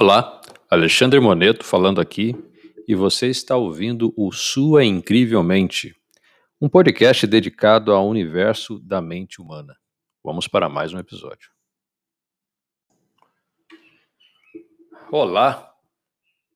Olá, Alexandre Moneto falando aqui e você está ouvindo o Sua Incrivelmente, um podcast dedicado ao universo da mente humana. Vamos para mais um episódio. Olá,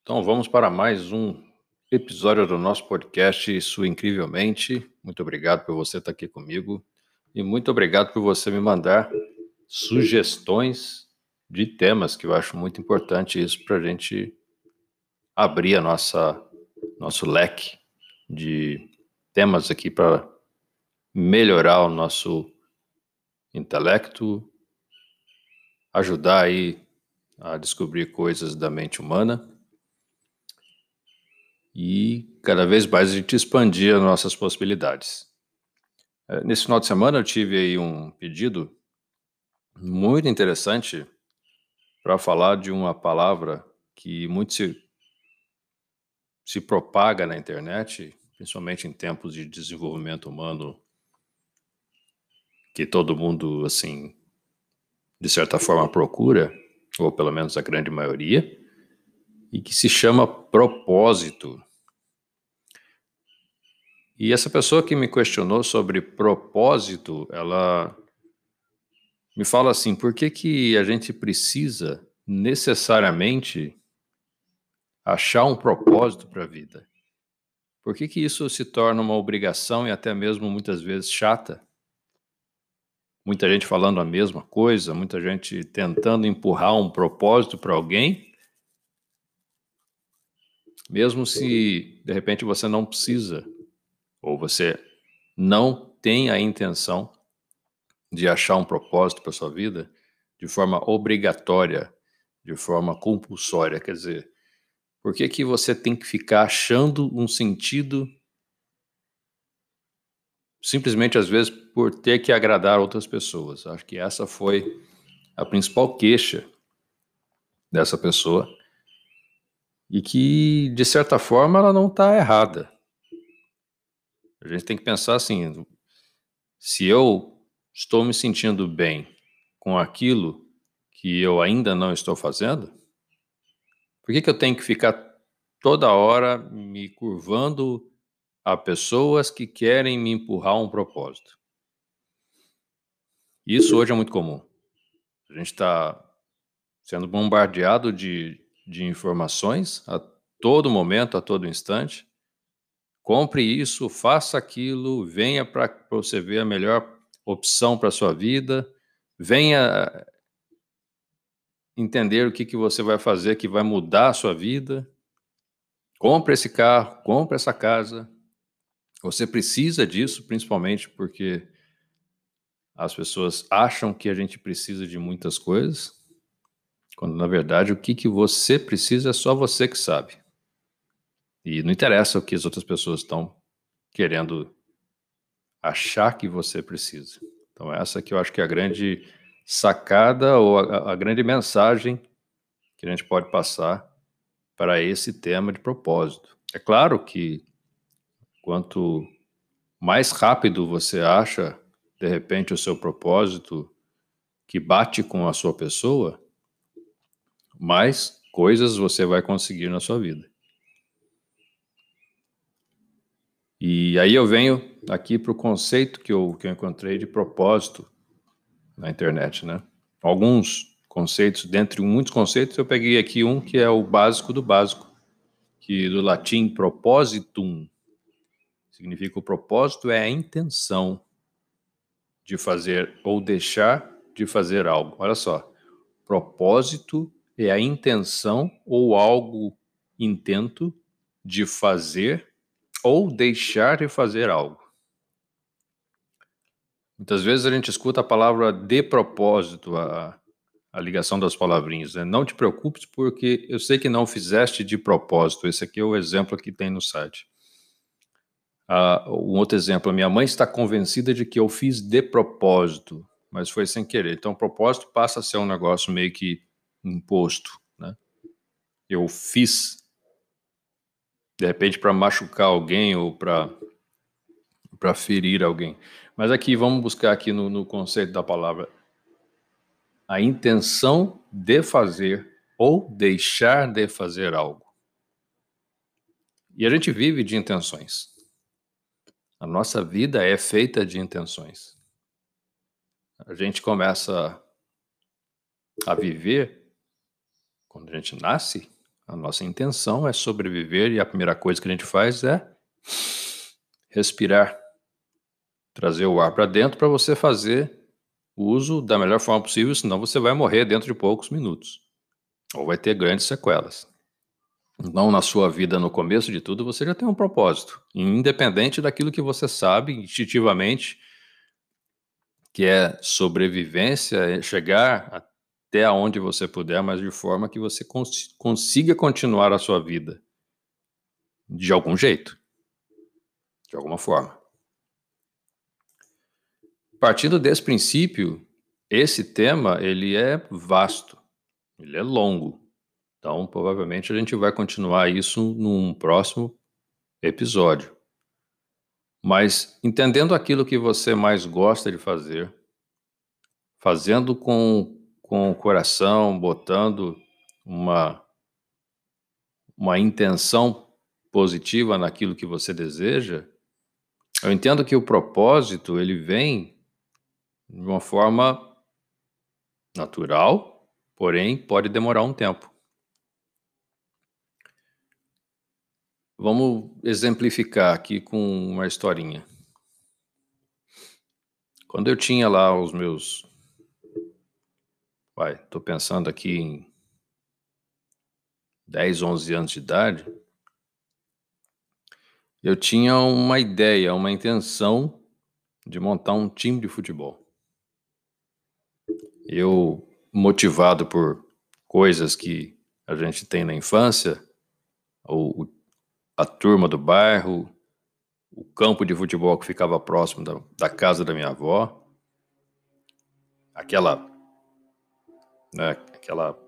então vamos para mais um episódio do nosso podcast Sua Incrivelmente. Muito obrigado por você estar aqui comigo e muito obrigado por você me mandar sugestões de temas que eu acho muito importante isso para a gente abrir a nossa nosso leque de temas aqui para melhorar o nosso intelecto, ajudar aí a descobrir coisas da mente humana e cada vez mais a gente expandir as nossas possibilidades. Nesse final de semana eu tive aí um pedido muito interessante para falar de uma palavra que muito se, se propaga na internet, principalmente em tempos de desenvolvimento humano, que todo mundo, assim, de certa forma procura, ou pelo menos a grande maioria, e que se chama propósito. E essa pessoa que me questionou sobre propósito, ela me fala assim, por que, que a gente precisa necessariamente achar um propósito para a vida? Por que, que isso se torna uma obrigação e até mesmo muitas vezes chata? Muita gente falando a mesma coisa, muita gente tentando empurrar um propósito para alguém, mesmo se de repente você não precisa, ou você não tem a intenção de achar um propósito para sua vida de forma obrigatória, de forma compulsória, quer dizer, por que que você tem que ficar achando um sentido simplesmente às vezes por ter que agradar outras pessoas? Acho que essa foi a principal queixa dessa pessoa e que de certa forma ela não está errada. A gente tem que pensar assim: se eu estou me sentindo bem com aquilo que eu ainda não estou fazendo? Por que, que eu tenho que ficar toda hora me curvando a pessoas que querem me empurrar um propósito? Isso hoje é muito comum. A gente está sendo bombardeado de, de informações a todo momento, a todo instante. Compre isso, faça aquilo, venha para você ver a melhor opção para a sua vida, venha entender o que, que você vai fazer que vai mudar a sua vida. Compre esse carro, compre essa casa. Você precisa disso, principalmente porque as pessoas acham que a gente precisa de muitas coisas, quando na verdade o que, que você precisa é só você que sabe. E não interessa o que as outras pessoas estão querendo achar que você precisa. Então, essa que eu acho que é a grande sacada ou a, a grande mensagem que a gente pode passar para esse tema de propósito. É claro que quanto mais rápido você acha, de repente, o seu propósito que bate com a sua pessoa, mais coisas você vai conseguir na sua vida. E aí eu venho aqui para o conceito que eu, que eu encontrei de propósito na internet, né? Alguns conceitos, dentre muitos conceitos, eu peguei aqui um que é o básico do básico, que do latim propositum significa o propósito é a intenção de fazer ou deixar de fazer algo. Olha só, propósito é a intenção ou algo intento de fazer ou deixar de fazer algo. Muitas vezes a gente escuta a palavra de propósito, a, a ligação das palavrinhas. Né? Não te preocupes, porque eu sei que não fizeste de propósito. Esse aqui é o exemplo que tem no site. Uh, um outro exemplo: minha mãe está convencida de que eu fiz de propósito, mas foi sem querer. Então, propósito passa a ser um negócio meio que imposto. Né? Eu fiz de repente para machucar alguém ou para ferir alguém. Mas aqui vamos buscar aqui no, no conceito da palavra a intenção de fazer ou deixar de fazer algo. E a gente vive de intenções. A nossa vida é feita de intenções. A gente começa a viver quando a gente nasce, a nossa intenção é sobreviver e a primeira coisa que a gente faz é respirar, trazer o ar para dentro para você fazer uso da melhor forma possível, senão você vai morrer dentro de poucos minutos ou vai ter grandes sequelas. Então, na sua vida, no começo de tudo, você já tem um propósito, independente daquilo que você sabe instintivamente, que é sobrevivência, é chegar até onde você puder, mas de forma que você cons consiga continuar a sua vida de algum jeito, de alguma forma. Partindo desse princípio, esse tema ele é vasto, ele é longo. Então, provavelmente a gente vai continuar isso num próximo episódio. Mas entendendo aquilo que você mais gosta de fazer, fazendo com, com o coração, botando uma, uma intenção positiva naquilo que você deseja, eu entendo que o propósito ele vem de uma forma natural, porém pode demorar um tempo. Vamos exemplificar aqui com uma historinha. Quando eu tinha lá os meus. Vai, estou pensando aqui em 10, 11 anos de idade. Eu tinha uma ideia, uma intenção de montar um time de futebol. Eu, motivado por coisas que a gente tem na infância, o, a turma do bairro, o campo de futebol que ficava próximo da, da casa da minha avó, aquela, né, aquela,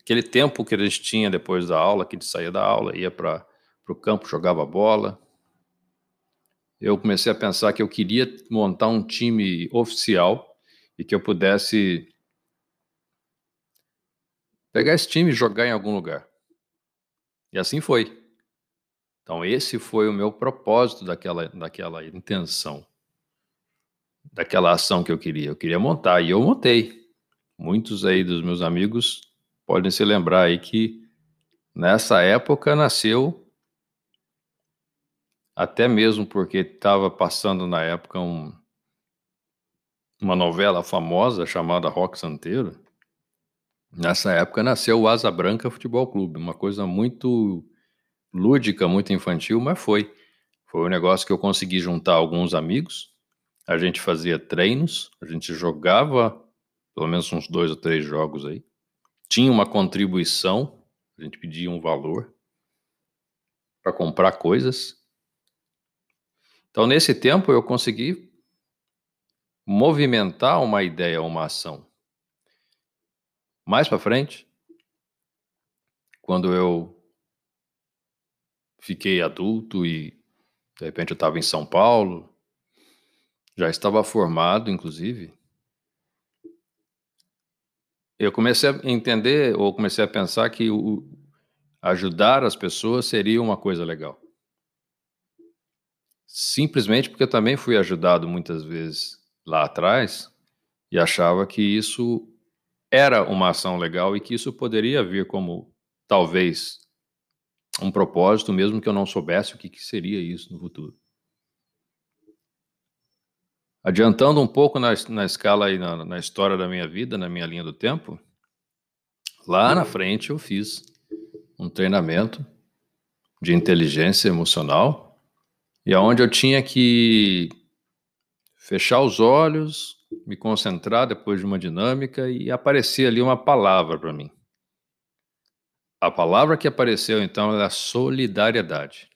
aquele tempo que eles tinham depois da aula, que a gente saía da aula, ia para o campo, jogava bola. Eu comecei a pensar que eu queria montar um time oficial e que eu pudesse pegar esse time e jogar em algum lugar. E assim foi. Então, esse foi o meu propósito daquela, daquela intenção, daquela ação que eu queria. Eu queria montar e eu montei. Muitos aí dos meus amigos podem se lembrar aí que nessa época nasceu, até mesmo porque estava passando na época um, uma novela famosa chamada Rock Santeiro. Nessa época nasceu o Asa Branca Futebol Clube, uma coisa muito lúdica, muito infantil, mas foi. Foi um negócio que eu consegui juntar alguns amigos, a gente fazia treinos, a gente jogava pelo menos uns dois ou três jogos aí. Tinha uma contribuição, a gente pedia um valor para comprar coisas. Então, nesse tempo, eu consegui movimentar uma ideia, uma ação. Mais para frente, quando eu fiquei adulto e de repente eu estava em São Paulo, já estava formado, inclusive, eu comecei a entender ou comecei a pensar que o, ajudar as pessoas seria uma coisa legal. Simplesmente porque eu também fui ajudado muitas vezes lá atrás e achava que isso era uma ação legal e que isso poderia vir como talvez um propósito, mesmo que eu não soubesse o que, que seria isso no futuro. Adiantando um pouco na, na escala e na, na história da minha vida, na minha linha do tempo, lá na frente eu fiz um treinamento de inteligência emocional e aonde eu tinha que fechar os olhos, me concentrar depois de uma dinâmica e aparecer ali uma palavra para mim. A palavra que apareceu então era solidariedade.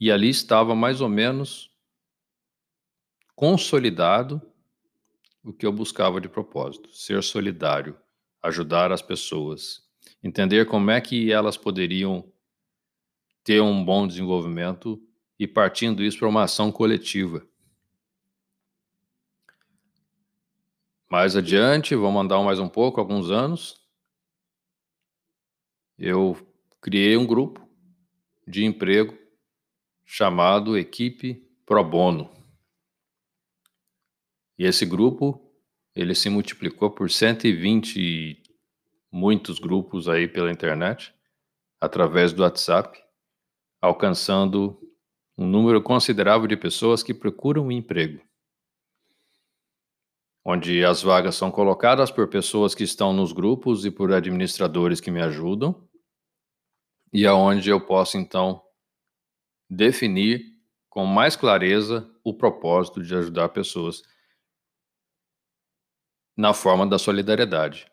E ali estava mais ou menos consolidado o que eu buscava de propósito: ser solidário, ajudar as pessoas, entender como é que elas poderiam ter um bom desenvolvimento e partindo isso para uma ação coletiva. Mais adiante, vou mandar mais um pouco, alguns anos, eu criei um grupo de emprego chamado Equipe Pro Bono. E esse grupo, ele se multiplicou por 120 muitos grupos aí pela internet, através do WhatsApp, alcançando um número considerável de pessoas que procuram um emprego. Onde as vagas são colocadas por pessoas que estão nos grupos e por administradores que me ajudam, e aonde eu posso então definir com mais clareza o propósito de ajudar pessoas na forma da solidariedade.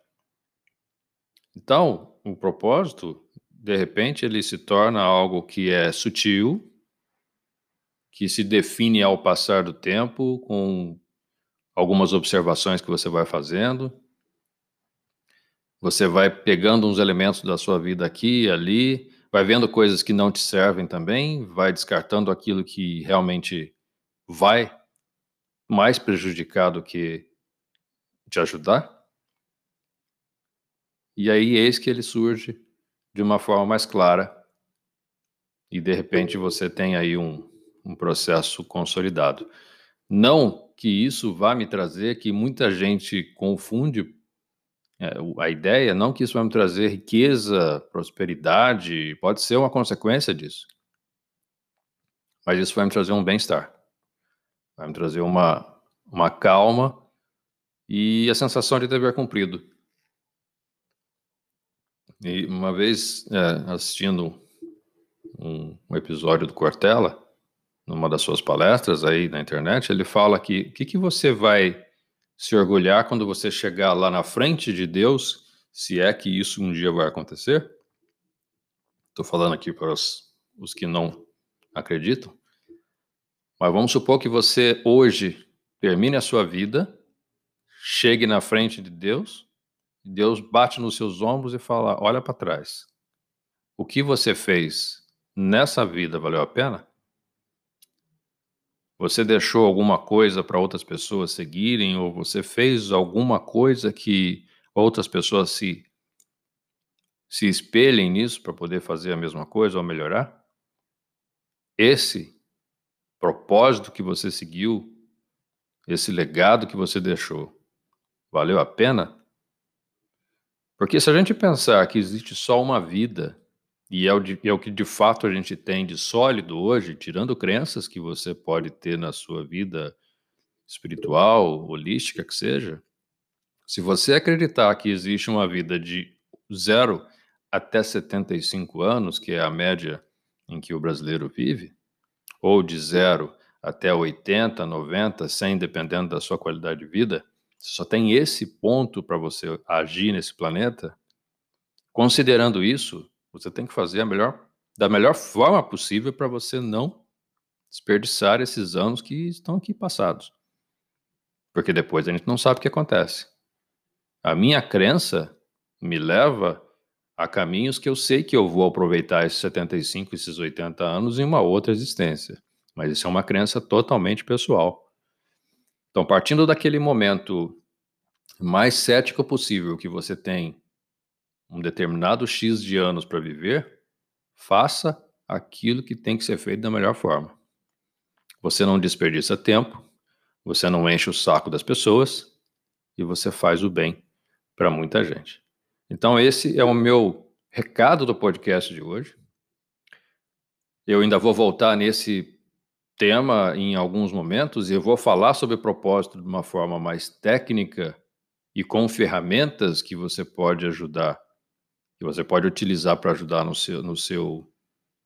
Então, o propósito, de repente, ele se torna algo que é sutil, que se define ao passar do tempo, com algumas observações que você vai fazendo. Você vai pegando uns elementos da sua vida aqui e ali, vai vendo coisas que não te servem também, vai descartando aquilo que realmente vai mais prejudicar do que te ajudar. E aí eis que ele surge de uma forma mais clara e de repente você tem aí um, um processo consolidado. Não que isso vá me trazer, que muita gente confunde é, a ideia, não que isso vai me trazer riqueza, prosperidade, pode ser uma consequência disso. Mas isso vai me trazer um bem-estar. Vai me trazer uma, uma calma e a sensação de dever cumprido. E uma vez é, assistindo um, um, episódio do Cortella, numa das suas palestras aí na internet, ele fala que o que, que você vai se orgulhar quando você chegar lá na frente de Deus, se é que isso um dia vai acontecer. Estou falando aqui para os, os que não acreditam. Mas vamos supor que você hoje termine a sua vida, chegue na frente de Deus, Deus bate nos seus ombros e fala: Olha para trás. O que você fez nessa vida valeu a pena? Você deixou alguma coisa para outras pessoas seguirem ou você fez alguma coisa que outras pessoas se se espelhem nisso para poder fazer a mesma coisa ou melhorar? Esse propósito que você seguiu, esse legado que você deixou, valeu a pena? Porque se a gente pensar que existe só uma vida e é o, de, é o que de fato a gente tem de sólido hoje, tirando crenças que você pode ter na sua vida espiritual, holística, que seja. Se você acreditar que existe uma vida de zero até 75 anos, que é a média em que o brasileiro vive, ou de zero até 80, 90, 100, dependendo da sua qualidade de vida, só tem esse ponto para você agir nesse planeta. Considerando isso, você tem que fazer melhor, da melhor forma possível para você não desperdiçar esses anos que estão aqui passados. Porque depois a gente não sabe o que acontece. A minha crença me leva a caminhos que eu sei que eu vou aproveitar esses 75, esses 80 anos em uma outra existência. Mas isso é uma crença totalmente pessoal. Então, partindo daquele momento mais cético possível que você tem um determinado X de anos para viver, faça aquilo que tem que ser feito da melhor forma. Você não desperdiça tempo, você não enche o saco das pessoas e você faz o bem para muita gente. Então, esse é o meu recado do podcast de hoje. Eu ainda vou voltar nesse tema em alguns momentos e eu vou falar sobre propósito de uma forma mais técnica e com ferramentas que você pode ajudar que você pode utilizar para ajudar no seu, no seu,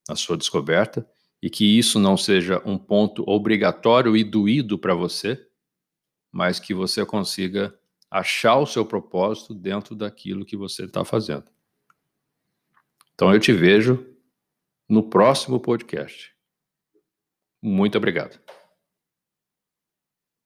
na sua descoberta, e que isso não seja um ponto obrigatório e doído para você, mas que você consiga achar o seu propósito dentro daquilo que você está fazendo. Então eu te vejo no próximo podcast. Muito obrigado.